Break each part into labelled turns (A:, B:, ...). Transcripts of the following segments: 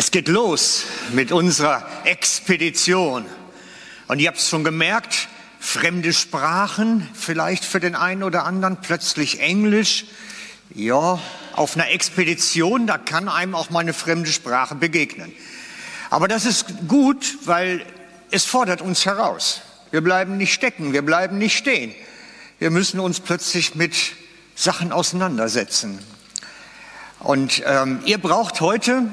A: Es geht los mit unserer Expedition. Und ihr habt es schon gemerkt, fremde Sprachen, vielleicht für den einen oder anderen, plötzlich Englisch. Ja, auf einer Expedition, da kann einem auch mal eine fremde Sprache begegnen. Aber das ist gut, weil es fordert uns heraus. Wir bleiben nicht stecken, wir bleiben nicht stehen. Wir müssen uns plötzlich mit Sachen auseinandersetzen. Und ähm, ihr braucht heute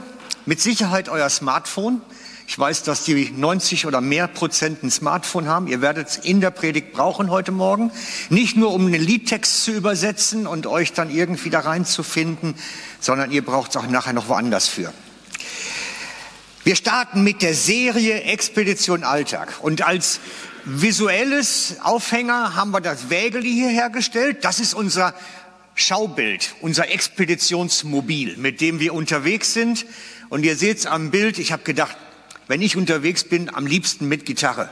A: mit Sicherheit euer Smartphone. Ich weiß, dass die 90 oder mehr Prozent ein Smartphone haben. Ihr werdet es in der Predigt brauchen heute Morgen. Nicht nur, um einen Liedtext zu übersetzen und euch dann irgendwie da reinzufinden, sondern ihr braucht es auch nachher noch woanders für. Wir starten mit der Serie Expedition Alltag. Und als visuelles Aufhänger haben wir das Wägeli hier hergestellt. Das ist unser Schaubild, unser Expeditionsmobil, mit dem wir unterwegs sind. Und ihr seht es am Bild, ich habe gedacht, wenn ich unterwegs bin, am liebsten mit Gitarre.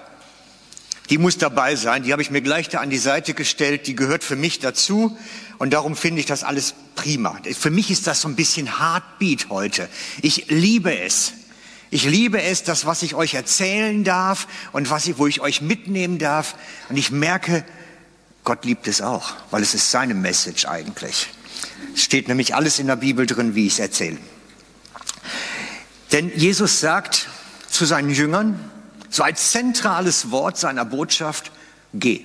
A: Die muss dabei sein, die habe ich mir gleich da an die Seite gestellt, die gehört für mich dazu und darum finde ich das alles prima. Für mich ist das so ein bisschen Heartbeat heute. Ich liebe es. Ich liebe es, das, was ich euch erzählen darf und was ich, wo ich euch mitnehmen darf. Und ich merke, Gott liebt es auch, weil es ist seine Message eigentlich. Es steht nämlich alles in der Bibel drin, wie ich es erzähle. Denn Jesus sagt zu seinen Jüngern, so als zentrales Wort seiner Botschaft, geh.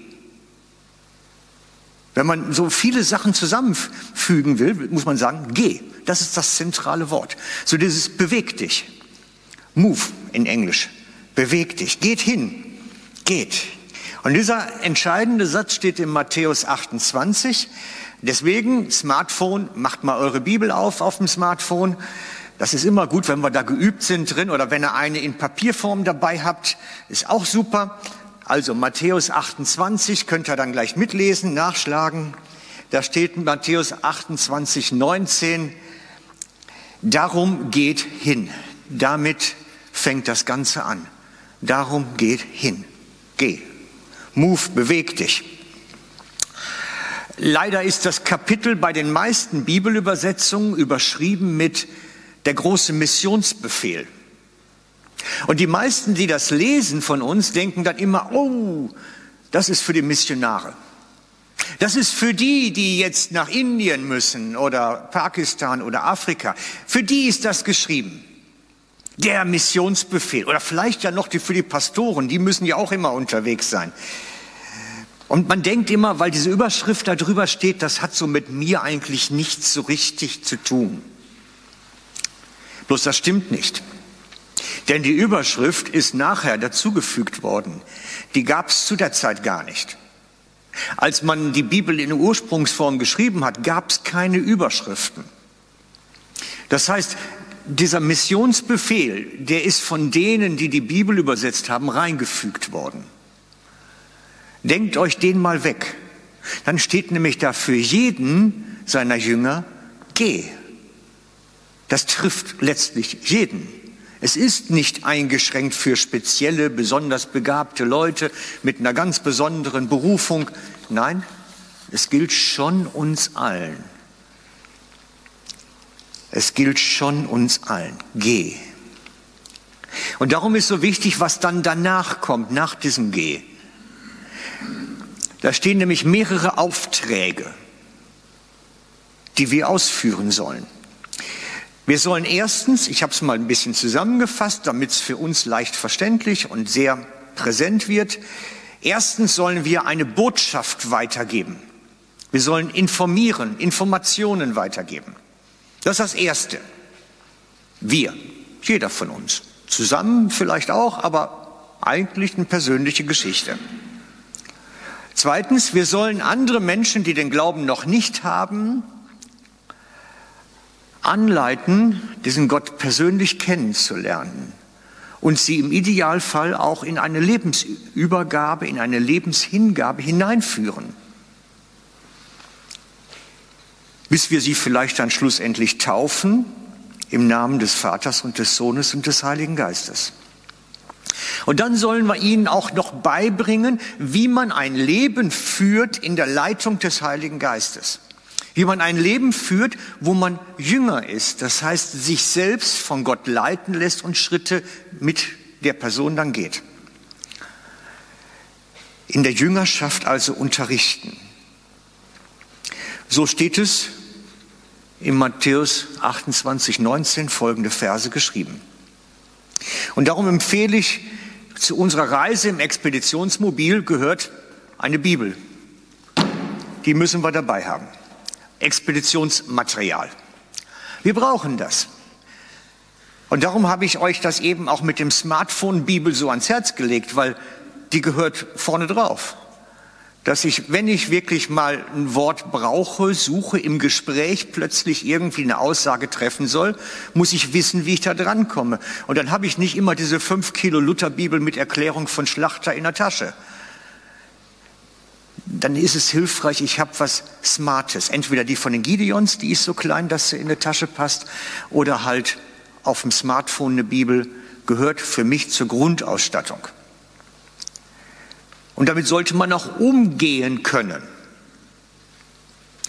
A: Wenn man so viele Sachen zusammenfügen will, muss man sagen, geh. Das ist das zentrale Wort. So dieses beweg dich. Move in Englisch. Beweg dich. Geht hin. Geht. Und dieser entscheidende Satz steht in Matthäus 28. Deswegen, Smartphone, macht mal eure Bibel auf auf dem Smartphone. Das ist immer gut, wenn wir da geübt sind drin oder wenn ihr eine in Papierform dabei habt, ist auch super. Also Matthäus 28 könnt ihr dann gleich mitlesen, nachschlagen. Da steht Matthäus 28, 19. Darum geht hin. Damit fängt das Ganze an. Darum geht hin. Geh. Move, beweg dich. Leider ist das Kapitel bei den meisten Bibelübersetzungen überschrieben mit der große Missionsbefehl. Und die meisten, die das lesen von uns, denken dann immer, oh, das ist für die Missionare. Das ist für die, die jetzt nach Indien müssen oder Pakistan oder Afrika. Für die ist das geschrieben. Der Missionsbefehl. Oder vielleicht ja noch die, für die Pastoren, die müssen ja auch immer unterwegs sein. Und man denkt immer, weil diese Überschrift da drüber steht, das hat so mit mir eigentlich nichts so richtig zu tun. Bloß das stimmt nicht. Denn die Überschrift ist nachher dazugefügt worden. Die gab es zu der Zeit gar nicht. Als man die Bibel in Ursprungsform geschrieben hat, gab es keine Überschriften. Das heißt, dieser Missionsbefehl, der ist von denen, die die Bibel übersetzt haben, reingefügt worden. Denkt euch den mal weg. Dann steht nämlich da für jeden seiner Jünger, geh. Das trifft letztlich jeden. Es ist nicht eingeschränkt für spezielle, besonders begabte Leute mit einer ganz besonderen Berufung. Nein, es gilt schon uns allen. Es gilt schon uns allen. Geh. Und darum ist so wichtig, was dann danach kommt, nach diesem Geh. Da stehen nämlich mehrere Aufträge, die wir ausführen sollen. Wir sollen erstens, ich habe es mal ein bisschen zusammengefasst, damit es für uns leicht verständlich und sehr präsent wird, erstens sollen wir eine Botschaft weitergeben. Wir sollen informieren, Informationen weitergeben. Das ist das Erste. Wir, jeder von uns. Zusammen vielleicht auch, aber eigentlich eine persönliche Geschichte. Zweitens, wir sollen andere Menschen, die den Glauben noch nicht haben, anleiten, diesen Gott persönlich kennenzulernen und sie im Idealfall auch in eine Lebensübergabe, in eine Lebenshingabe hineinführen, bis wir sie vielleicht dann schlussendlich taufen im Namen des Vaters und des Sohnes und des Heiligen Geistes. Und dann sollen wir ihnen auch noch beibringen, wie man ein Leben führt in der Leitung des Heiligen Geistes. Wie man ein Leben führt, wo man Jünger ist, das heißt, sich selbst von Gott leiten lässt und Schritte mit der Person dann geht. In der Jüngerschaft also unterrichten. So steht es in Matthäus 28, 19 folgende Verse geschrieben. Und darum empfehle ich, zu unserer Reise im Expeditionsmobil gehört eine Bibel. Die müssen wir dabei haben. Expeditionsmaterial. Wir brauchen das. Und darum habe ich euch das eben auch mit dem Smartphone Bibel so ans Herz gelegt, weil die gehört vorne drauf dass ich, wenn ich wirklich mal ein Wort brauche, suche, im Gespräch plötzlich irgendwie eine Aussage treffen soll, muss ich wissen, wie ich da drankomme. Und dann habe ich nicht immer diese fünf Kilo Lutherbibel mit Erklärung von Schlachter in der Tasche. Dann ist es hilfreich, ich habe was Smartes. Entweder die von den Gideons, die ist so klein, dass sie in die Tasche passt, oder halt auf dem Smartphone eine Bibel, gehört für mich zur Grundausstattung. Und damit sollte man auch umgehen können.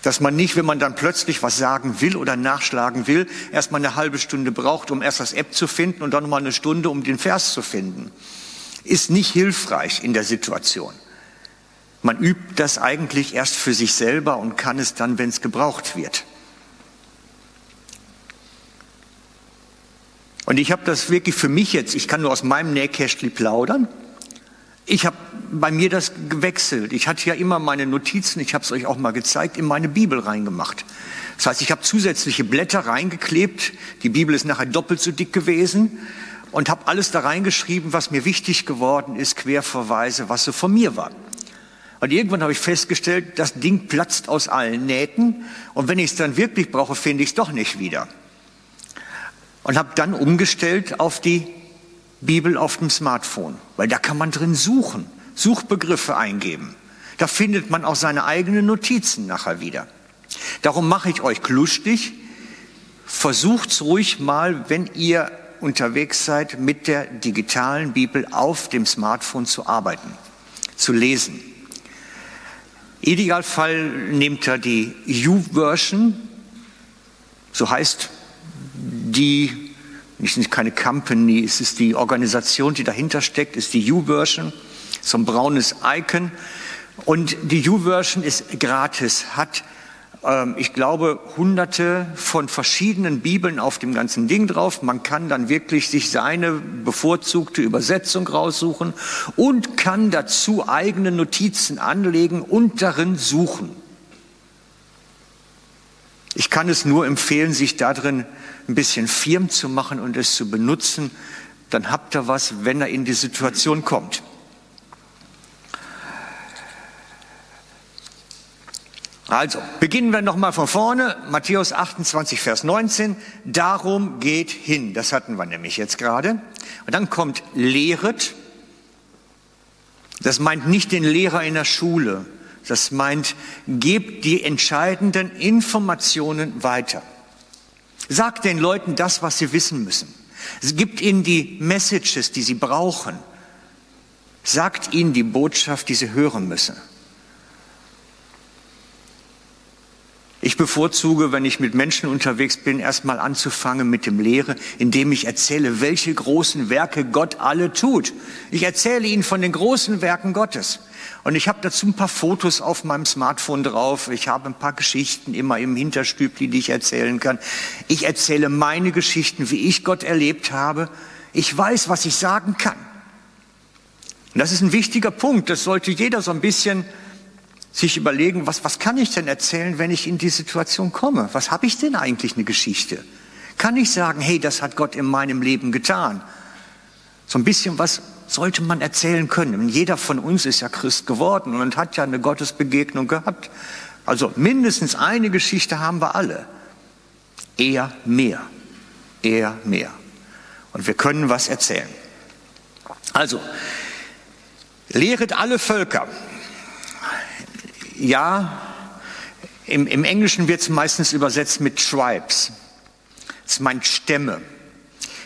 A: Dass man nicht, wenn man dann plötzlich was sagen will oder nachschlagen will, erstmal eine halbe Stunde braucht, um erst das App zu finden und dann nochmal eine Stunde, um den Vers zu finden. Ist nicht hilfreich in der Situation. Man übt das eigentlich erst für sich selber und kann es dann, wenn es gebraucht wird. Und ich habe das wirklich für mich jetzt, ich kann nur aus meinem Nähkästchen plaudern. Ich habe bei mir das gewechselt. Ich hatte ja immer meine Notizen, ich habe es euch auch mal gezeigt, in meine Bibel reingemacht. Das heißt, ich habe zusätzliche Blätter reingeklebt. Die Bibel ist nachher doppelt so dick gewesen und habe alles da reingeschrieben, was mir wichtig geworden ist, Querverweise, was so von mir war. Und irgendwann habe ich festgestellt, das Ding platzt aus allen Nähten und wenn ich es dann wirklich brauche, finde ich es doch nicht wieder. Und habe dann umgestellt auf die Bibel auf dem Smartphone, weil da kann man drin suchen, Suchbegriffe eingeben. Da findet man auch seine eigenen Notizen nachher wieder. Darum mache ich euch lustig. Versucht ruhig mal, wenn ihr unterwegs seid, mit der digitalen Bibel auf dem Smartphone zu arbeiten, zu lesen. Idealfall nehmt ihr die U-Version, so heißt die ist keine Company, es ist die Organisation, die dahinter steckt, ist die U-Version, so ein braunes Icon. Und die U-Version ist gratis, hat, ich glaube, hunderte von verschiedenen Bibeln auf dem ganzen Ding drauf. Man kann dann wirklich sich seine bevorzugte Übersetzung raussuchen und kann dazu eigene Notizen anlegen und darin suchen. Ich kann es nur empfehlen, sich darin ein bisschen firm zu machen und es zu benutzen. Dann habt ihr was, wenn er in die Situation kommt. Also, beginnen wir nochmal von vorne. Matthäus 28, Vers 19. Darum geht hin. Das hatten wir nämlich jetzt gerade. Und dann kommt lehret. Das meint nicht den Lehrer in der Schule, das meint, gebt die entscheidenden Informationen weiter. Sagt den Leuten das, was sie wissen müssen. Gibt ihnen die Messages, die sie brauchen. Sagt ihnen die Botschaft, die sie hören müssen. Ich bevorzuge, wenn ich mit Menschen unterwegs bin, erstmal anzufangen mit dem Lehre, indem ich erzähle, welche großen Werke Gott alle tut. Ich erzähle ihnen von den großen Werken Gottes. Und ich habe dazu ein paar Fotos auf meinem Smartphone drauf. Ich habe ein paar Geschichten immer im Hinterstübli, die ich erzählen kann. Ich erzähle meine Geschichten, wie ich Gott erlebt habe. Ich weiß, was ich sagen kann. Und das ist ein wichtiger Punkt. Das sollte jeder so ein bisschen sich überlegen, was, was kann ich denn erzählen, wenn ich in die Situation komme? Was habe ich denn eigentlich eine Geschichte? Kann ich sagen, hey, das hat Gott in meinem Leben getan? So ein bisschen was sollte man erzählen können. Jeder von uns ist ja Christ geworden und hat ja eine Gottesbegegnung gehabt. Also mindestens eine Geschichte haben wir alle. Eher mehr. Eher mehr. Und wir können was erzählen. Also, lehret alle Völker ja, im, im Englischen wird es meistens übersetzt mit Tribes. Es meint Stämme.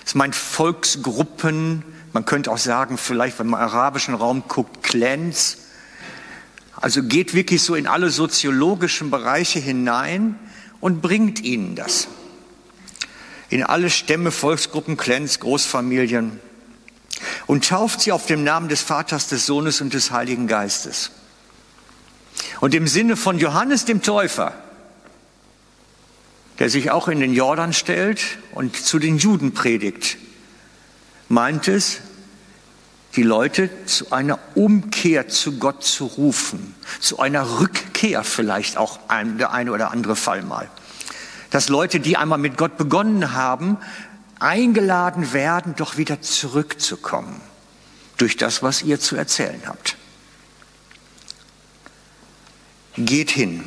A: Es meint Volksgruppen. Man könnte auch sagen, vielleicht, wenn man im arabischen Raum guckt, Clans. Also geht wirklich so in alle soziologischen Bereiche hinein und bringt ihnen das. In alle Stämme, Volksgruppen, Clans, Großfamilien und tauft sie auf dem Namen des Vaters, des Sohnes und des Heiligen Geistes. Und im Sinne von Johannes dem Täufer, der sich auch in den Jordan stellt und zu den Juden predigt, meint es, die Leute zu einer Umkehr zu Gott zu rufen, zu einer Rückkehr vielleicht auch ein, der eine oder andere Fall mal. Dass Leute, die einmal mit Gott begonnen haben, eingeladen werden, doch wieder zurückzukommen durch das, was ihr zu erzählen habt. Geht hin.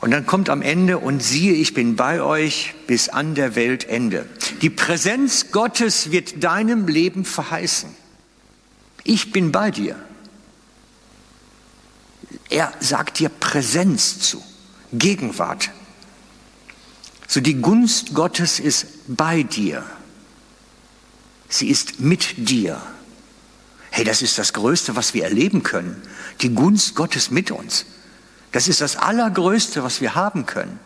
A: Und dann kommt am Ende, und siehe, ich bin bei euch bis an der Weltende. Die Präsenz Gottes wird deinem Leben verheißen. Ich bin bei dir. Er sagt dir Präsenz zu, Gegenwart. So die Gunst Gottes ist bei dir. Sie ist mit dir. Hey, das ist das Größte, was wir erleben können. Die Gunst Gottes mit uns. Das ist das Allergrößte, was wir haben können.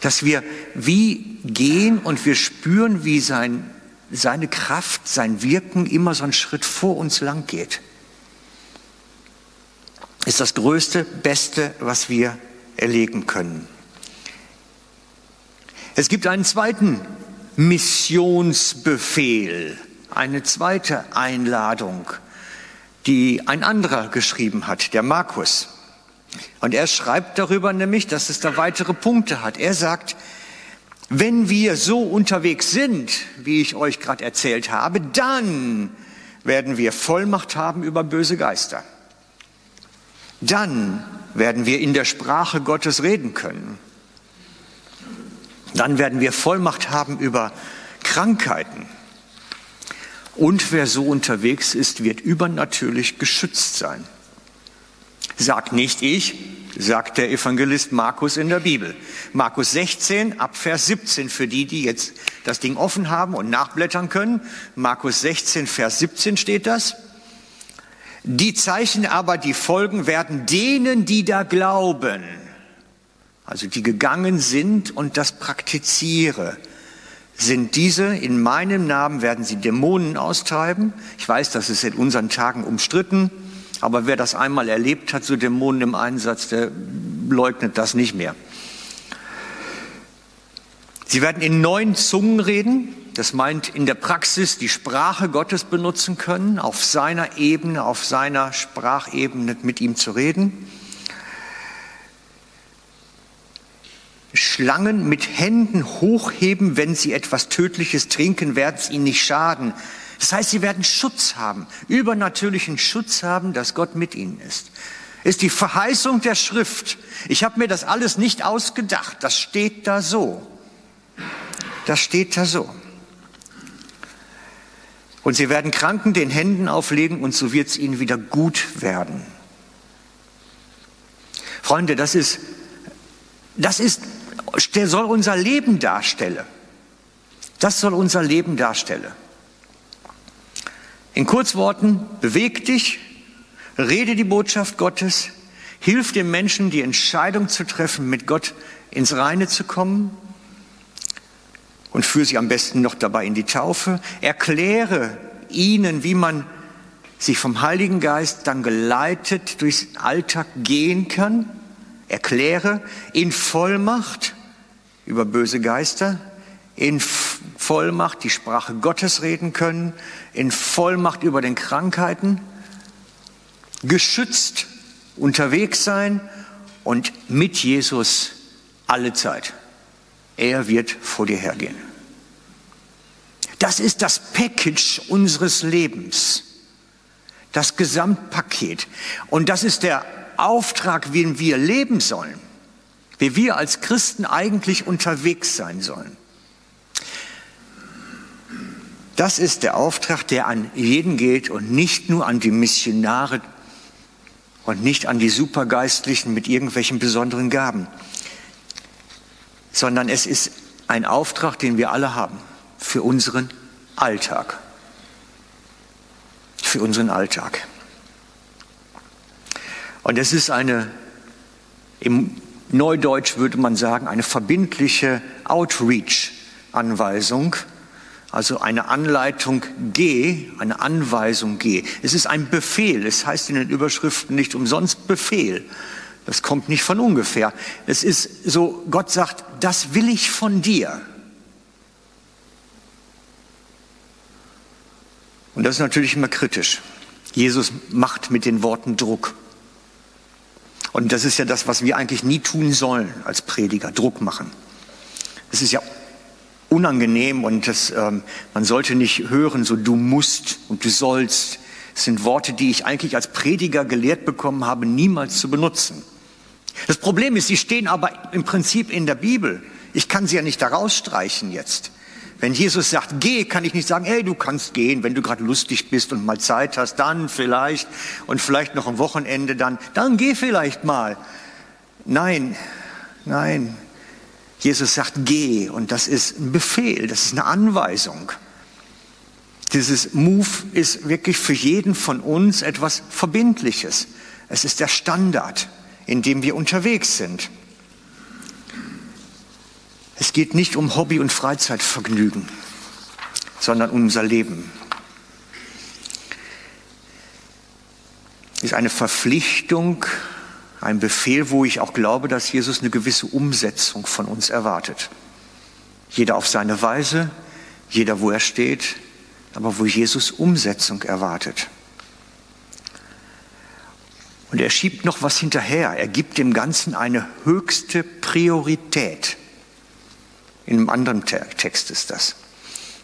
A: Dass wir wie gehen und wir spüren, wie sein, seine Kraft, sein Wirken immer so einen Schritt vor uns lang geht. Ist das Größte, Beste, was wir erleben können. Es gibt einen zweiten Missionsbefehl, eine zweite Einladung, die ein anderer geschrieben hat, der Markus. Und er schreibt darüber nämlich, dass es da weitere Punkte hat. Er sagt, wenn wir so unterwegs sind, wie ich euch gerade erzählt habe, dann werden wir Vollmacht haben über böse Geister. Dann werden wir in der Sprache Gottes reden können. Dann werden wir Vollmacht haben über Krankheiten. Und wer so unterwegs ist, wird übernatürlich geschützt sein. Sagt nicht ich, sagt der Evangelist Markus in der Bibel. Markus 16 ab Vers 17 für die, die jetzt das Ding offen haben und nachblättern können. Markus 16 Vers 17 steht das. Die Zeichen aber, die folgen, werden denen, die da glauben, also die gegangen sind und das praktiziere, sind diese, in meinem Namen werden sie Dämonen austreiben. Ich weiß, das ist in unseren Tagen umstritten. Aber wer das einmal erlebt hat, so Dämonen im Einsatz, der leugnet das nicht mehr. Sie werden in neuen Zungen reden. Das meint in der Praxis die Sprache Gottes benutzen können, auf seiner Ebene, auf seiner Sprachebene mit ihm zu reden. Schlangen mit Händen hochheben, wenn sie etwas Tödliches trinken, werden es ihnen nicht schaden. Das heißt, sie werden Schutz haben, übernatürlichen Schutz haben, dass Gott mit ihnen ist. Ist die Verheißung der Schrift. Ich habe mir das alles nicht ausgedacht. Das steht da so. Das steht da so. Und sie werden Kranken den Händen auflegen und so wird es ihnen wieder gut werden. Freunde, das ist, das ist, soll unser Leben darstellen. Das soll unser Leben darstellen. In Kurzworten, beweg dich, rede die Botschaft Gottes, hilf dem Menschen, die Entscheidung zu treffen, mit Gott ins Reine zu kommen und führe sie am besten noch dabei in die Taufe. Erkläre ihnen, wie man sich vom Heiligen Geist dann geleitet durchs Alltag gehen kann. Erkläre in Vollmacht über böse Geister, in Vollmacht die Sprache Gottes reden können, in Vollmacht über den Krankheiten, geschützt unterwegs sein und mit Jesus alle Zeit. Er wird vor dir hergehen. Das ist das Package unseres Lebens, das Gesamtpaket. Und das ist der Auftrag, wie wir leben sollen, wie wir als Christen eigentlich unterwegs sein sollen. Das ist der Auftrag, der an jeden geht und nicht nur an die Missionare und nicht an die Supergeistlichen mit irgendwelchen besonderen Gaben, sondern es ist ein Auftrag, den wir alle haben für unseren Alltag. für unseren Alltag. Und es ist eine, im Neudeutsch würde man sagen, eine verbindliche Outreach-Anweisung, also eine Anleitung G, eine Anweisung G. Es ist ein Befehl, es heißt in den Überschriften nicht umsonst Befehl. Das kommt nicht von ungefähr. Es ist so, Gott sagt, das will ich von dir. Und das ist natürlich immer kritisch. Jesus macht mit den Worten Druck. Und das ist ja das, was wir eigentlich nie tun sollen als Prediger, Druck machen. Es ist ja unangenehm und das, ähm, man sollte nicht hören, so du musst und du sollst. Das sind Worte, die ich eigentlich als Prediger gelehrt bekommen habe, niemals zu benutzen. Das Problem ist, sie stehen aber im Prinzip in der Bibel. Ich kann sie ja nicht da rausstreichen jetzt. Wenn Jesus sagt, geh, kann ich nicht sagen, hey, du kannst gehen, wenn du gerade lustig bist und mal Zeit hast, dann vielleicht und vielleicht noch am Wochenende dann, dann geh vielleicht mal. Nein, nein. Jesus sagt, geh und das ist ein Befehl, das ist eine Anweisung. Dieses Move ist wirklich für jeden von uns etwas Verbindliches. Es ist der Standard, in dem wir unterwegs sind. Es geht nicht um Hobby- und Freizeitvergnügen, sondern um unser Leben. Es ist eine Verpflichtung, ein Befehl, wo ich auch glaube, dass Jesus eine gewisse Umsetzung von uns erwartet. Jeder auf seine Weise, jeder wo er steht, aber wo Jesus Umsetzung erwartet. Und er schiebt noch was hinterher. Er gibt dem Ganzen eine höchste Priorität. In einem anderen Text ist das.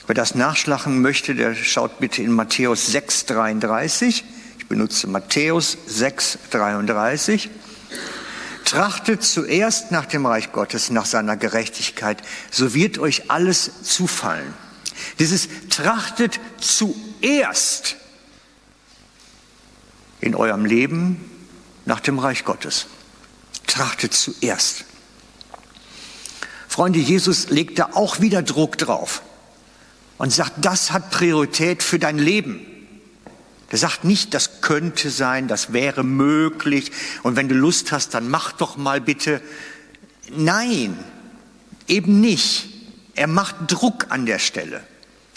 A: Wer das nachschlagen möchte, der schaut bitte in Matthäus 6,33. Ich benutze Matthäus 6,33. Trachtet zuerst nach dem Reich Gottes, nach seiner Gerechtigkeit, so wird euch alles zufallen. Dieses trachtet zuerst in eurem Leben nach dem Reich Gottes. Trachtet zuerst. Freunde, Jesus legt da auch wieder Druck drauf und sagt, das hat Priorität für dein Leben. Der sagt nicht, das könnte sein, das wäre möglich und wenn du Lust hast, dann mach doch mal bitte. Nein, eben nicht. Er macht Druck an der Stelle.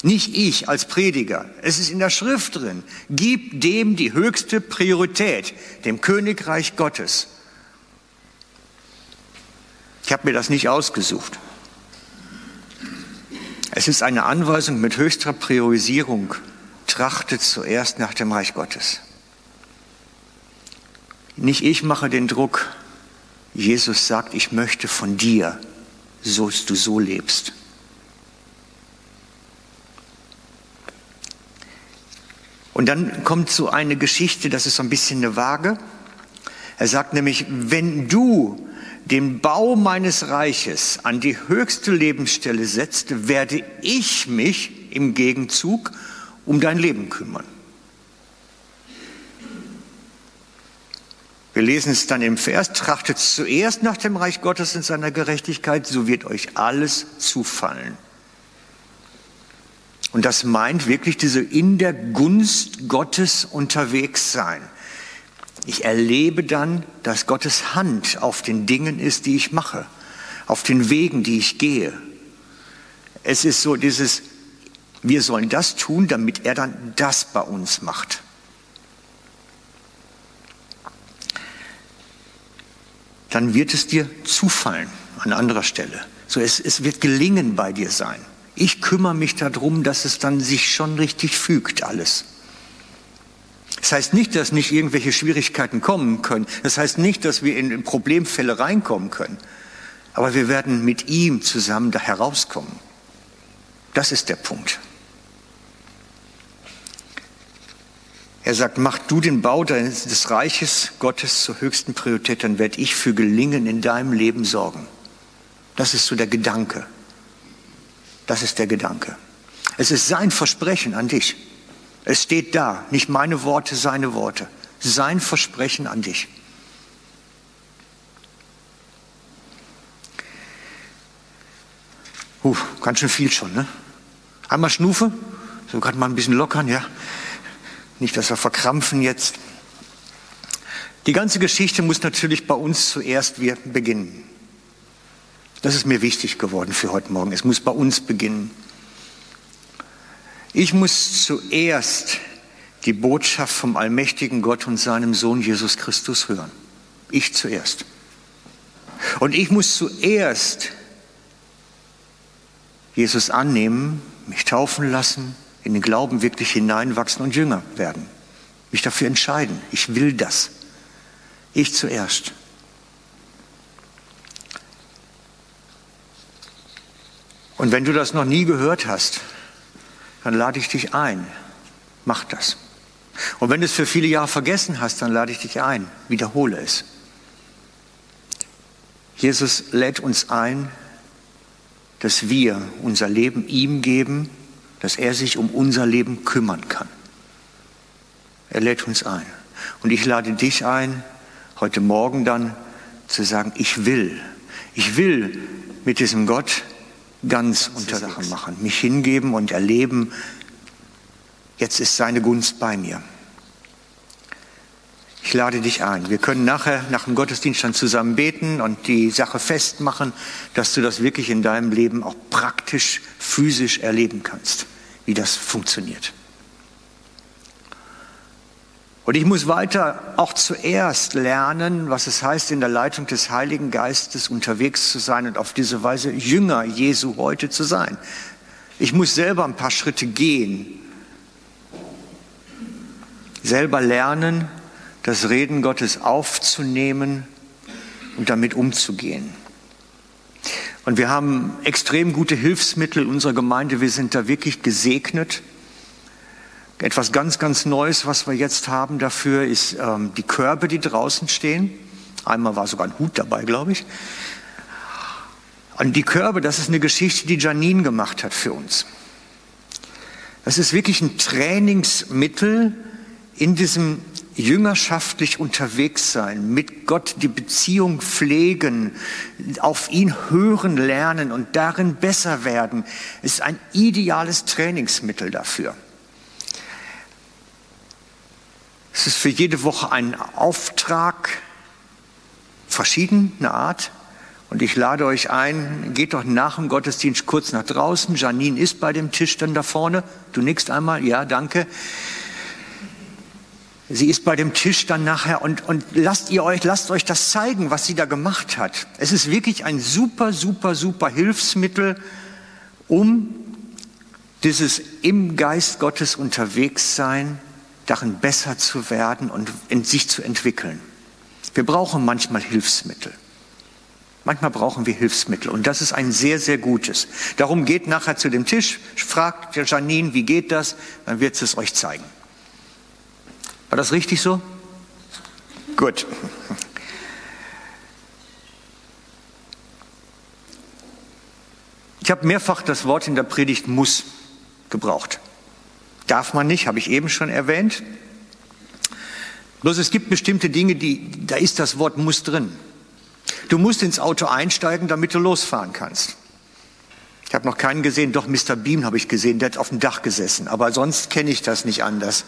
A: Nicht ich als Prediger. Es ist in der Schrift drin. Gib dem die höchste Priorität, dem Königreich Gottes. Ich habe mir das nicht ausgesucht. Es ist eine Anweisung mit höchster Priorisierung. Trachtet zuerst nach dem Reich Gottes. Nicht ich mache den Druck. Jesus sagt, ich möchte von dir, so du so lebst. Und dann kommt so eine Geschichte, das ist so ein bisschen eine Waage. Er sagt nämlich, wenn du den Bau meines Reiches an die höchste Lebensstelle setzt, werde ich mich im Gegenzug um dein Leben kümmern. Wir lesen es dann im Vers, trachtet zuerst nach dem Reich Gottes und seiner Gerechtigkeit, so wird euch alles zufallen. Und das meint wirklich diese in der Gunst Gottes unterwegs sein. Ich erlebe dann, dass Gottes Hand auf den Dingen ist, die ich mache, auf den Wegen, die ich gehe. Es ist so dieses, wir sollen das tun, damit er dann das bei uns macht. Dann wird es dir zufallen an anderer Stelle. So, es, es wird gelingen bei dir sein. Ich kümmere mich darum, dass es dann sich schon richtig fügt, alles. Das heißt nicht, dass nicht irgendwelche Schwierigkeiten kommen können. Das heißt nicht, dass wir in Problemfälle reinkommen können. Aber wir werden mit ihm zusammen da herauskommen. Das ist der Punkt. Er sagt, mach du den Bau des Reiches Gottes zur höchsten Priorität, dann werde ich für Gelingen in deinem Leben sorgen. Das ist so der Gedanke. Das ist der Gedanke. Es ist sein Versprechen an dich. Es steht da, nicht meine Worte, seine Worte. Sein Versprechen an dich. Huh, ganz schön viel schon, ne? Einmal Schnufe, so gerade mal ein bisschen lockern, ja. Nicht, dass wir verkrampfen jetzt. Die ganze Geschichte muss natürlich bei uns zuerst beginnen. Das ist mir wichtig geworden für heute Morgen. Es muss bei uns beginnen. Ich muss zuerst die Botschaft vom allmächtigen Gott und seinem Sohn Jesus Christus hören. Ich zuerst. Und ich muss zuerst Jesus annehmen, mich taufen lassen, in den Glauben wirklich hineinwachsen und Jünger werden. Mich dafür entscheiden. Ich will das. Ich zuerst. Und wenn du das noch nie gehört hast, dann lade ich dich ein. Mach das. Und wenn du es für viele Jahre vergessen hast, dann lade ich dich ein. Wiederhole es. Jesus lädt uns ein, dass wir unser Leben ihm geben, dass er sich um unser Leben kümmern kann. Er lädt uns ein. Und ich lade dich ein, heute Morgen dann zu sagen, ich will, ich will mit diesem Gott ganz unter Sachen machen, mich hingeben und erleben, jetzt ist seine Gunst bei mir. Ich lade dich ein. Wir können nachher nach dem Gottesdienst dann zusammen beten und die Sache festmachen, dass du das wirklich in deinem Leben auch praktisch, physisch erleben kannst, wie das funktioniert. Und ich muss weiter auch zuerst lernen, was es heißt, in der Leitung des Heiligen Geistes unterwegs zu sein und auf diese Weise Jünger Jesu heute zu sein. Ich muss selber ein paar Schritte gehen, selber lernen, das Reden Gottes aufzunehmen und damit umzugehen. Und wir haben extrem gute Hilfsmittel unserer Gemeinde. Wir sind da wirklich gesegnet. Etwas ganz, ganz Neues, was wir jetzt haben dafür, ist ähm, die Körbe, die draußen stehen. Einmal war sogar ein Hut dabei, glaube ich. Und die Körbe, das ist eine Geschichte, die Janine gemacht hat für uns. Das ist wirklich ein Trainingsmittel in diesem jüngerschaftlich unterwegs sein, mit Gott die Beziehung pflegen, auf ihn hören lernen und darin besser werden, ist ein ideales Trainingsmittel dafür. Es ist für jede Woche ein Auftrag verschiedener Art. Und ich lade euch ein, geht doch nach dem Gottesdienst kurz nach draußen. Janine ist bei dem Tisch dann da vorne. Du nickst einmal. Ja, danke. Sie ist bei dem Tisch dann nachher und, und lasst ihr euch, lasst euch das zeigen, was sie da gemacht hat. Es ist wirklich ein super, super, super Hilfsmittel, um dieses im Geist Gottes unterwegs sein darin besser zu werden und in sich zu entwickeln. Wir brauchen manchmal Hilfsmittel. Manchmal brauchen wir Hilfsmittel und das ist ein sehr, sehr gutes. Darum geht nachher zu dem Tisch, fragt Janine, wie geht das, dann wird sie es euch zeigen. War das richtig so? Gut. Ich habe mehrfach das Wort in der Predigt muss gebraucht. Darf man nicht, habe ich eben schon erwähnt. Bloß es gibt bestimmte Dinge, die, da ist das Wort muss drin. Du musst ins Auto einsteigen, damit du losfahren kannst. Ich habe noch keinen gesehen, doch Mr. Beam habe ich gesehen, der hat auf dem Dach gesessen, aber sonst kenne ich das nicht anders.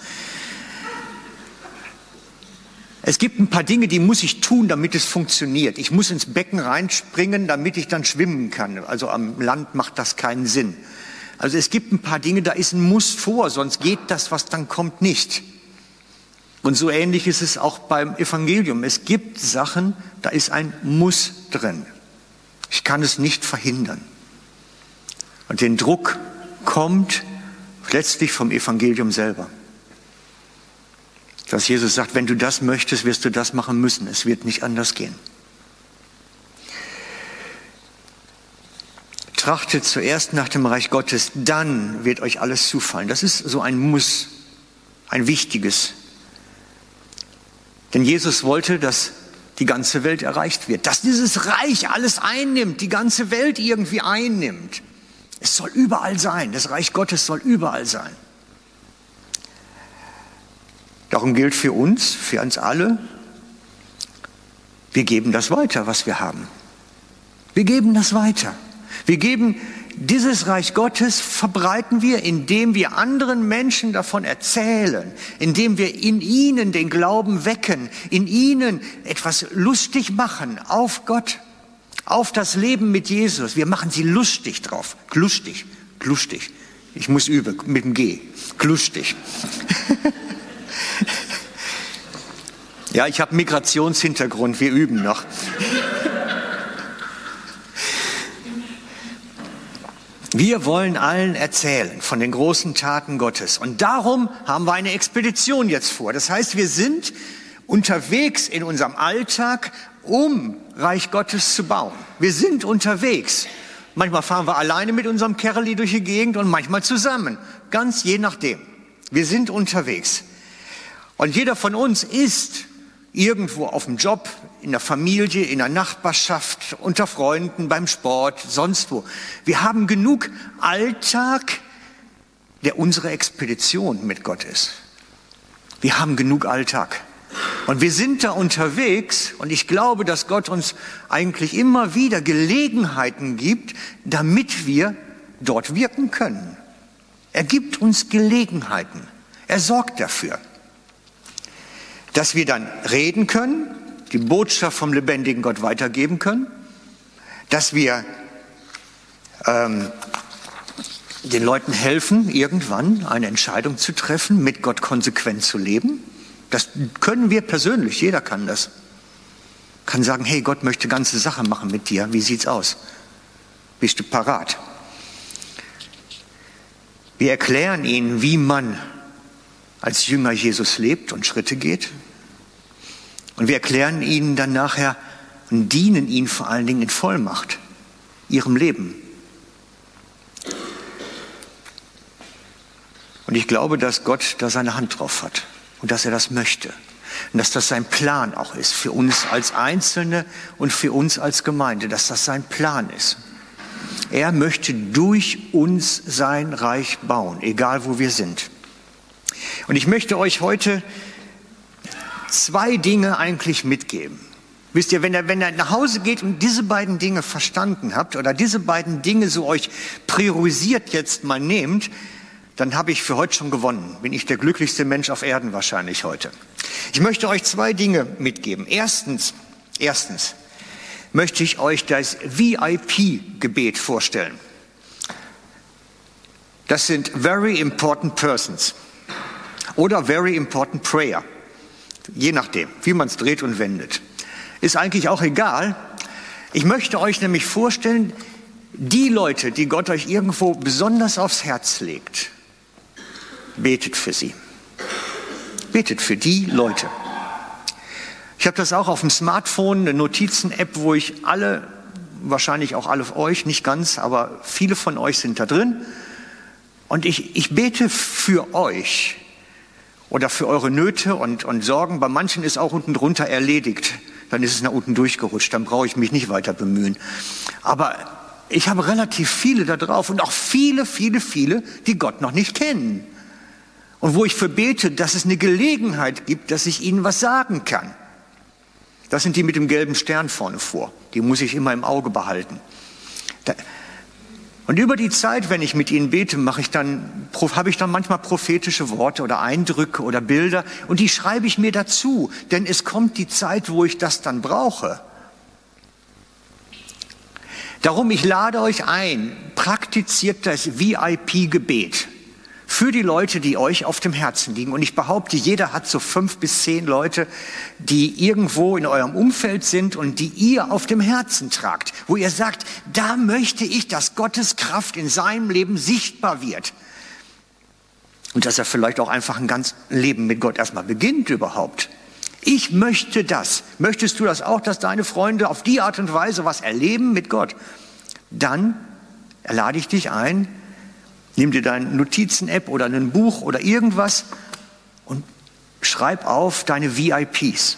A: Es gibt ein paar Dinge, die muss ich tun, damit es funktioniert. Ich muss ins Becken reinspringen, damit ich dann schwimmen kann. Also am Land macht das keinen Sinn. Also es gibt ein paar Dinge, da ist ein Muss vor, sonst geht das, was dann kommt, nicht. Und so ähnlich ist es auch beim Evangelium. Es gibt Sachen, da ist ein Muss drin. Ich kann es nicht verhindern. Und den Druck kommt letztlich vom Evangelium selber. Dass Jesus sagt, wenn du das möchtest, wirst du das machen müssen. Es wird nicht anders gehen. Trachtet zuerst nach dem Reich Gottes, dann wird euch alles zufallen. Das ist so ein Muss, ein wichtiges. Denn Jesus wollte, dass die ganze Welt erreicht wird, dass dieses Reich alles einnimmt, die ganze Welt irgendwie einnimmt. Es soll überall sein, das Reich Gottes soll überall sein. Darum gilt für uns, für uns alle, wir geben das weiter, was wir haben. Wir geben das weiter. Wir geben dieses Reich Gottes verbreiten wir, indem wir anderen Menschen davon erzählen, indem wir in ihnen den Glauben wecken, in ihnen etwas lustig machen auf Gott, auf das Leben mit Jesus. Wir machen sie lustig drauf. Lustig, lustig. Ich muss üben mit dem G. Lustig. ja, ich habe Migrationshintergrund, wir üben noch. Wir wollen allen erzählen von den großen Taten Gottes. Und darum haben wir eine Expedition jetzt vor. Das heißt, wir sind unterwegs in unserem Alltag, um Reich Gottes zu bauen. Wir sind unterwegs. Manchmal fahren wir alleine mit unserem Kerli durch die Gegend und manchmal zusammen. Ganz je nachdem. Wir sind unterwegs. Und jeder von uns ist irgendwo auf dem Job, in der Familie, in der Nachbarschaft, unter Freunden, beim Sport, sonst wo. Wir haben genug Alltag, der unsere Expedition mit Gott ist. Wir haben genug Alltag. Und wir sind da unterwegs und ich glaube, dass Gott uns eigentlich immer wieder Gelegenheiten gibt, damit wir dort wirken können. Er gibt uns Gelegenheiten. Er sorgt dafür dass wir dann reden können, die Botschaft vom lebendigen Gott weitergeben können, dass wir ähm, den Leuten helfen, irgendwann eine Entscheidung zu treffen, mit Gott konsequent zu leben. Das können wir persönlich, jeder kann das. Kann sagen, hey, Gott möchte ganze Sache machen mit dir, wie sieht's aus? Bist du parat? Wir erklären ihnen, wie man als Jünger Jesus lebt und Schritte geht. Und wir erklären ihnen dann nachher und dienen ihnen vor allen Dingen in Vollmacht, ihrem Leben. Und ich glaube, dass Gott da seine Hand drauf hat und dass er das möchte. Und dass das sein Plan auch ist für uns als Einzelne und für uns als Gemeinde, dass das sein Plan ist. Er möchte durch uns sein Reich bauen, egal wo wir sind. Und ich möchte euch heute zwei Dinge eigentlich mitgeben. Wisst ihr, wenn ihr, wenn ihr nach Hause geht und diese beiden Dinge verstanden habt oder diese beiden Dinge so euch priorisiert jetzt mal nehmt, dann habe ich für heute schon gewonnen. Bin ich der glücklichste Mensch auf Erden wahrscheinlich heute. Ich möchte euch zwei Dinge mitgeben. Erstens, erstens möchte ich euch das VIP-Gebet vorstellen. Das sind Very Important Persons oder Very Important Prayer. Je nachdem, wie man es dreht und wendet. Ist eigentlich auch egal. Ich möchte euch nämlich vorstellen, die Leute, die Gott euch irgendwo besonders aufs Herz legt, betet für sie. Betet für die Leute. Ich habe das auch auf dem Smartphone, eine Notizen-App, wo ich alle, wahrscheinlich auch alle euch, nicht ganz, aber viele von euch sind da drin. Und ich, ich bete für euch, oder für eure Nöte und, und Sorgen. Bei manchen ist auch unten drunter erledigt. Dann ist es nach unten durchgerutscht. Dann brauche ich mich nicht weiter bemühen. Aber ich habe relativ viele da drauf und auch viele, viele, viele, die Gott noch nicht kennen. Und wo ich für bete, dass es eine Gelegenheit gibt, dass ich ihnen was sagen kann. Das sind die mit dem gelben Stern vorne vor. Die muss ich immer im Auge behalten. Da, und über die Zeit, wenn ich mit ihnen bete, mache ich dann, habe ich dann manchmal prophetische Worte oder Eindrücke oder Bilder und die schreibe ich mir dazu, denn es kommt die Zeit, wo ich das dann brauche. Darum, ich lade euch ein, praktiziert das VIP-Gebet für die Leute, die euch auf dem Herzen liegen. Und ich behaupte, jeder hat so fünf bis zehn Leute, die irgendwo in eurem Umfeld sind und die ihr auf dem Herzen tragt, wo ihr sagt, da möchte ich, dass Gottes Kraft in seinem Leben sichtbar wird. Und dass er vielleicht auch einfach ein ganzes Leben mit Gott erstmal beginnt überhaupt. Ich möchte das. Möchtest du das auch, dass deine Freunde auf die Art und Weise was erleben mit Gott? Dann lade ich dich ein, Nimm dir deine Notizen-App oder ein Buch oder irgendwas und schreib auf deine VIPs,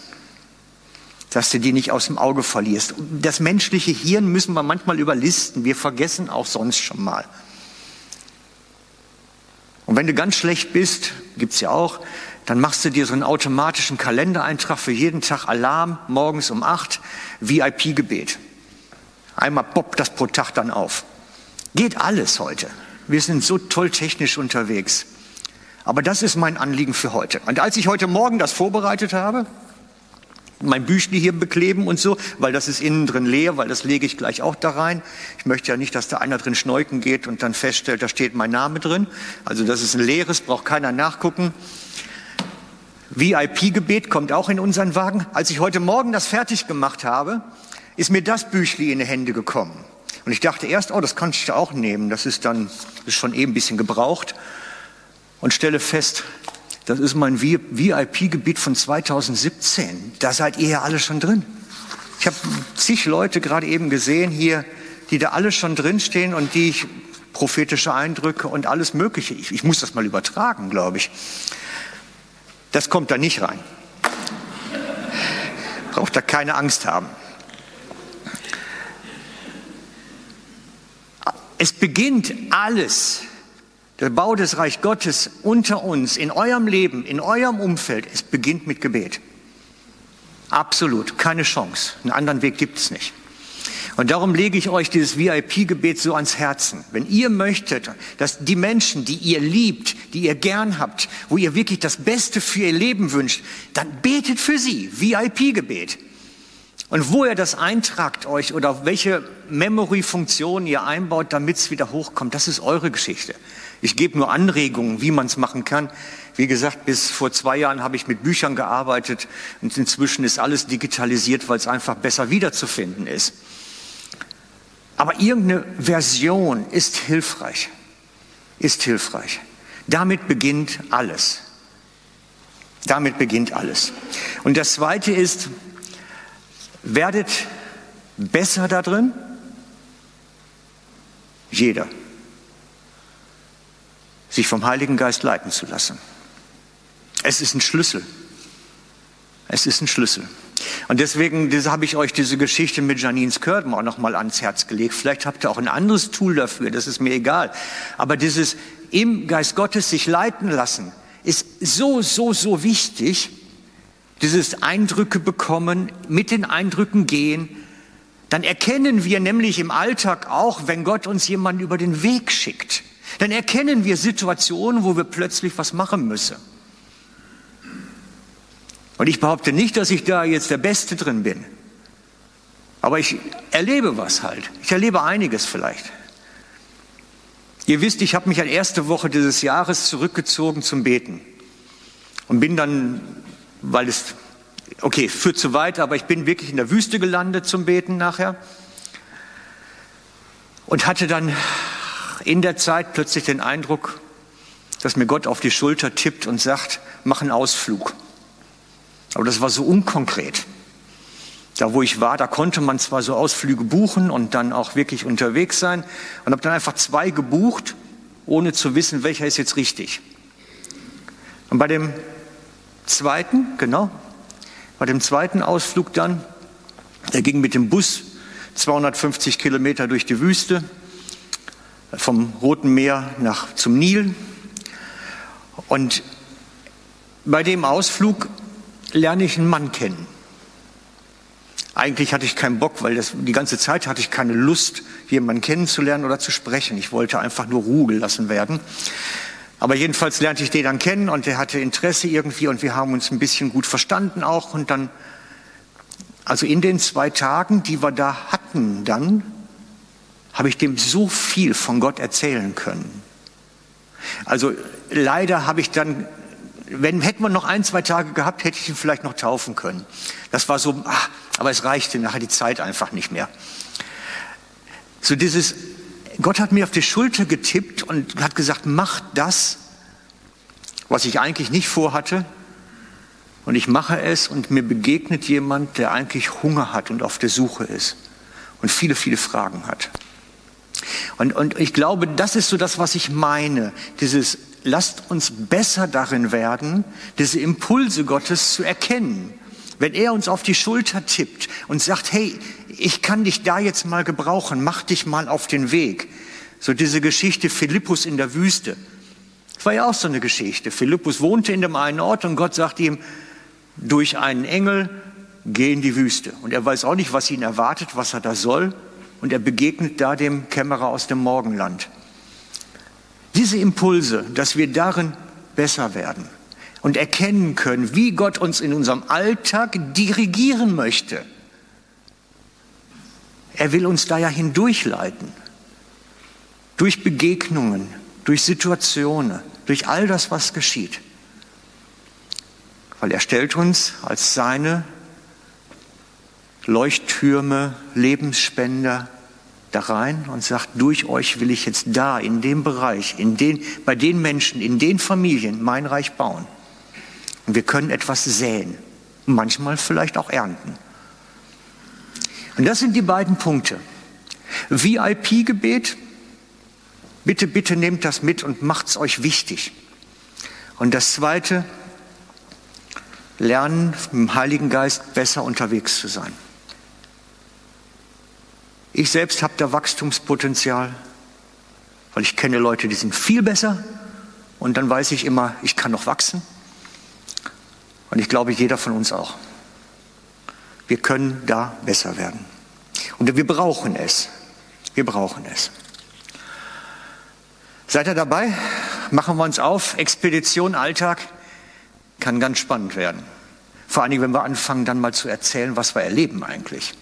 A: dass du die nicht aus dem Auge verlierst. Das menschliche Hirn müssen wir manchmal überlisten. Wir vergessen auch sonst schon mal. Und wenn du ganz schlecht bist, gibt's ja auch, dann machst du dir so einen automatischen Kalendereintrag für jeden Tag Alarm, morgens um acht, VIP-Gebet. Einmal poppt das pro Tag dann auf. Geht alles heute. Wir sind so toll technisch unterwegs. Aber das ist mein Anliegen für heute. Und als ich heute Morgen das vorbereitet habe, mein Büchli hier bekleben und so, weil das ist innen drin leer, weil das lege ich gleich auch da rein. Ich möchte ja nicht, dass da einer drin schneuken geht und dann feststellt, da steht mein Name drin. Also das ist ein leeres, braucht keiner nachgucken. VIP-Gebet kommt auch in unseren Wagen. Als ich heute Morgen das fertig gemacht habe, ist mir das Büchli in die Hände gekommen. Und ich dachte erst, oh, das kann ich auch nehmen. Das ist dann ist schon eben ein bisschen gebraucht. Und stelle fest, das ist mein VIP-Gebiet von 2017. Da seid ihr ja alle schon drin. Ich habe zig Leute gerade eben gesehen hier, die da alle schon drinstehen und die ich prophetische Eindrücke und alles Mögliche. Ich, ich muss das mal übertragen, glaube ich. Das kommt da nicht rein. Braucht da keine Angst haben. Es beginnt alles, der Bau des Reich Gottes unter uns, in eurem Leben, in eurem Umfeld, es beginnt mit Gebet. Absolut, keine Chance. Einen anderen Weg gibt es nicht. Und darum lege ich euch dieses VIP-Gebet so ans Herzen. Wenn ihr möchtet, dass die Menschen, die ihr liebt, die ihr gern habt, wo ihr wirklich das Beste für ihr Leben wünscht, dann betet für sie. VIP-Gebet. Und wo ihr das eintragt euch oder welche Memory-Funktion ihr einbaut, damit es wieder hochkommt, das ist eure Geschichte. Ich gebe nur Anregungen, wie man es machen kann. Wie gesagt, bis vor zwei Jahren habe ich mit Büchern gearbeitet und inzwischen ist alles digitalisiert, weil es einfach besser wiederzufinden ist. Aber irgendeine Version ist hilfreich, ist hilfreich. Damit beginnt alles. Damit beginnt alles. Und das Zweite ist, Werdet besser da drin? Jeder. Sich vom Heiligen Geist leiten zu lassen. Es ist ein Schlüssel. Es ist ein Schlüssel. Und deswegen habe ich euch diese Geschichte mit Janine Skirden auch noch mal ans Herz gelegt. Vielleicht habt ihr auch ein anderes Tool dafür, das ist mir egal. Aber dieses im Geist Gottes sich leiten lassen ist so, so, so wichtig, dieses Eindrücke bekommen, mit den Eindrücken gehen, dann erkennen wir nämlich im Alltag auch, wenn Gott uns jemanden über den Weg schickt, dann erkennen wir Situationen, wo wir plötzlich was machen müssen. Und ich behaupte nicht, dass ich da jetzt der Beste drin bin. Aber ich erlebe was halt. Ich erlebe einiges vielleicht. Ihr wisst, ich habe mich an erste Woche dieses Jahres zurückgezogen zum Beten und bin dann weil es, okay, führt zu weit, aber ich bin wirklich in der Wüste gelandet zum Beten nachher und hatte dann in der Zeit plötzlich den Eindruck, dass mir Gott auf die Schulter tippt und sagt, mach einen Ausflug. Aber das war so unkonkret. Da, wo ich war, da konnte man zwar so Ausflüge buchen und dann auch wirklich unterwegs sein und habe dann einfach zwei gebucht, ohne zu wissen, welcher ist jetzt richtig. Und bei dem zweiten, genau, bei dem zweiten Ausflug dann, der ging mit dem Bus 250 Kilometer durch die Wüste, vom Roten Meer nach zum Nil. Und bei dem Ausflug lerne ich einen Mann kennen. Eigentlich hatte ich keinen Bock, weil das, die ganze Zeit hatte ich keine Lust, jemanden kennenzulernen oder zu sprechen. Ich wollte einfach nur Ruhe gelassen werden. Aber jedenfalls lernte ich den dann kennen und der hatte Interesse irgendwie und wir haben uns ein bisschen gut verstanden auch. Und dann, also in den zwei Tagen, die wir da hatten, dann habe ich dem so viel von Gott erzählen können. Also leider habe ich dann, wenn hätten wir noch ein, zwei Tage gehabt, hätte ich ihn vielleicht noch taufen können. Das war so, ach, aber es reichte nachher die Zeit einfach nicht mehr. So dieses Gott hat mir auf die Schulter getippt und hat gesagt, mach das, was ich eigentlich nicht vorhatte. Und ich mache es und mir begegnet jemand, der eigentlich Hunger hat und auf der Suche ist und viele, viele Fragen hat. Und, und ich glaube, das ist so das, was ich meine. Dieses, lasst uns besser darin werden, diese Impulse Gottes zu erkennen. Wenn er uns auf die Schulter tippt und sagt, hey, ich kann dich da jetzt mal gebrauchen, mach dich mal auf den Weg. So diese Geschichte Philippus in der Wüste. Das war ja auch so eine Geschichte. Philippus wohnte in dem einen Ort und Gott sagt ihm, durch einen Engel, geh in die Wüste. Und er weiß auch nicht, was ihn erwartet, was er da soll. und er begegnet da dem Kämmerer aus dem Morgenland. Diese Impulse, dass wir darin besser werden und erkennen können, wie Gott uns in unserem Alltag dirigieren möchte. Er will uns da ja hindurchleiten, durch Begegnungen, durch Situationen, durch all das, was geschieht. Weil er stellt uns als seine Leuchttürme, Lebensspender da rein und sagt, durch euch will ich jetzt da, in dem Bereich, in den, bei den Menschen, in den Familien mein Reich bauen. Und wir können etwas säen, manchmal vielleicht auch ernten. Und das sind die beiden Punkte. VIP-Gebet, bitte, bitte nehmt das mit und macht es euch wichtig. Und das Zweite, lernen, im Heiligen Geist besser unterwegs zu sein. Ich selbst habe da Wachstumspotenzial, weil ich kenne Leute, die sind viel besser und dann weiß ich immer, ich kann noch wachsen. Und ich glaube, jeder von uns auch. Wir können da besser werden. Und wir brauchen es. Wir brauchen es. Seid ihr dabei? Machen wir uns auf. Expedition Alltag kann ganz spannend werden. Vor allen Dingen, wenn wir anfangen, dann mal zu erzählen, was wir erleben eigentlich.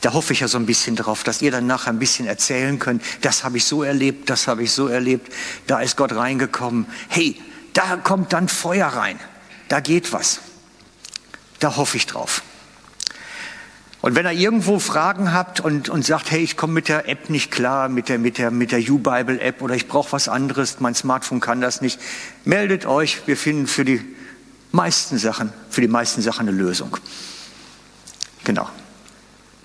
A: Da hoffe ich ja so ein bisschen drauf, dass ihr dann nachher ein bisschen erzählen könnt, das habe ich so erlebt, das habe ich so erlebt, da ist Gott reingekommen. Hey, da kommt dann Feuer rein, da geht was. Da hoffe ich drauf. Und wenn ihr irgendwo Fragen habt und, und sagt, hey, ich komme mit der App nicht klar, mit der, mit der, mit der U-Bible-App oder ich brauche was anderes, mein Smartphone kann das nicht, meldet euch, wir finden für die meisten Sachen, für die meisten Sachen eine Lösung. Genau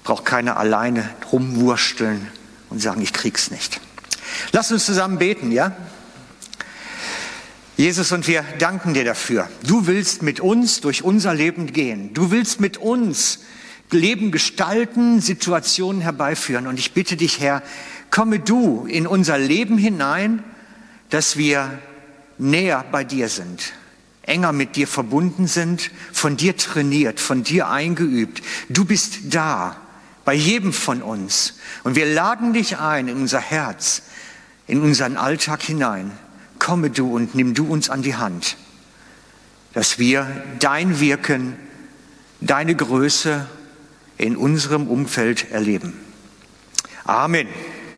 A: braucht keiner alleine rumwursteln und sagen, ich krieg's nicht. Lass uns zusammen beten, ja? Jesus, und wir danken dir dafür. Du willst mit uns durch unser Leben gehen. Du willst mit uns Leben gestalten, Situationen herbeiführen. Und ich bitte dich, Herr, komme du in unser Leben hinein, dass wir näher bei dir sind, enger mit dir verbunden sind, von dir trainiert, von dir eingeübt. Du bist da bei jedem von uns. Und wir laden dich ein in unser Herz, in unseren Alltag hinein. Komme du und nimm du uns an die Hand, dass wir dein Wirken, deine Größe in unserem Umfeld erleben. Amen.